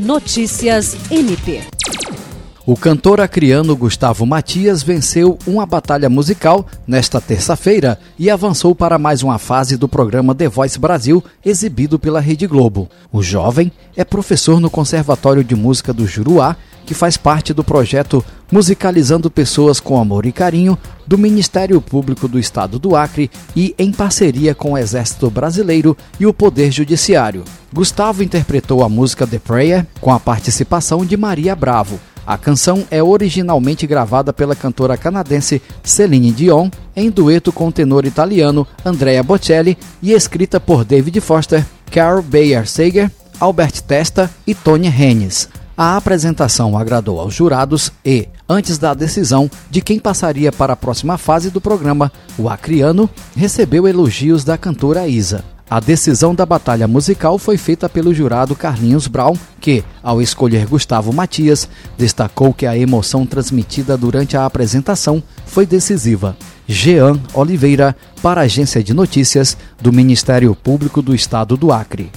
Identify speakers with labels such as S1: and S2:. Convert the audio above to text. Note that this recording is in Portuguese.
S1: Notícias MP.
S2: O cantor acriano Gustavo Matias venceu uma batalha musical nesta terça-feira e avançou para mais uma fase do programa The Voice Brasil, exibido pela Rede Globo. O jovem é professor no Conservatório de Música do Juruá, que faz parte do projeto Musicalizando Pessoas com Amor e Carinho do Ministério Público do Estado do Acre e em parceria com o Exército Brasileiro e o Poder Judiciário. Gustavo interpretou a música The Prayer com a participação de Maria Bravo a canção é originalmente gravada pela cantora canadense Celine Dion em dueto com o tenor italiano Andrea Bocelli e escrita por David Foster, Carl Bayer Sager, Albert Testa e Tony Hennes. A apresentação agradou aos jurados e, antes da decisão de quem passaria para a próxima fase do programa, o acriano recebeu elogios da cantora Isa. A decisão da batalha musical foi feita pelo jurado Carlinhos Brown, que, ao escolher Gustavo Matias, destacou que a emoção transmitida durante a apresentação foi decisiva. Jean Oliveira, para a Agência de Notícias do Ministério Público do Estado do Acre.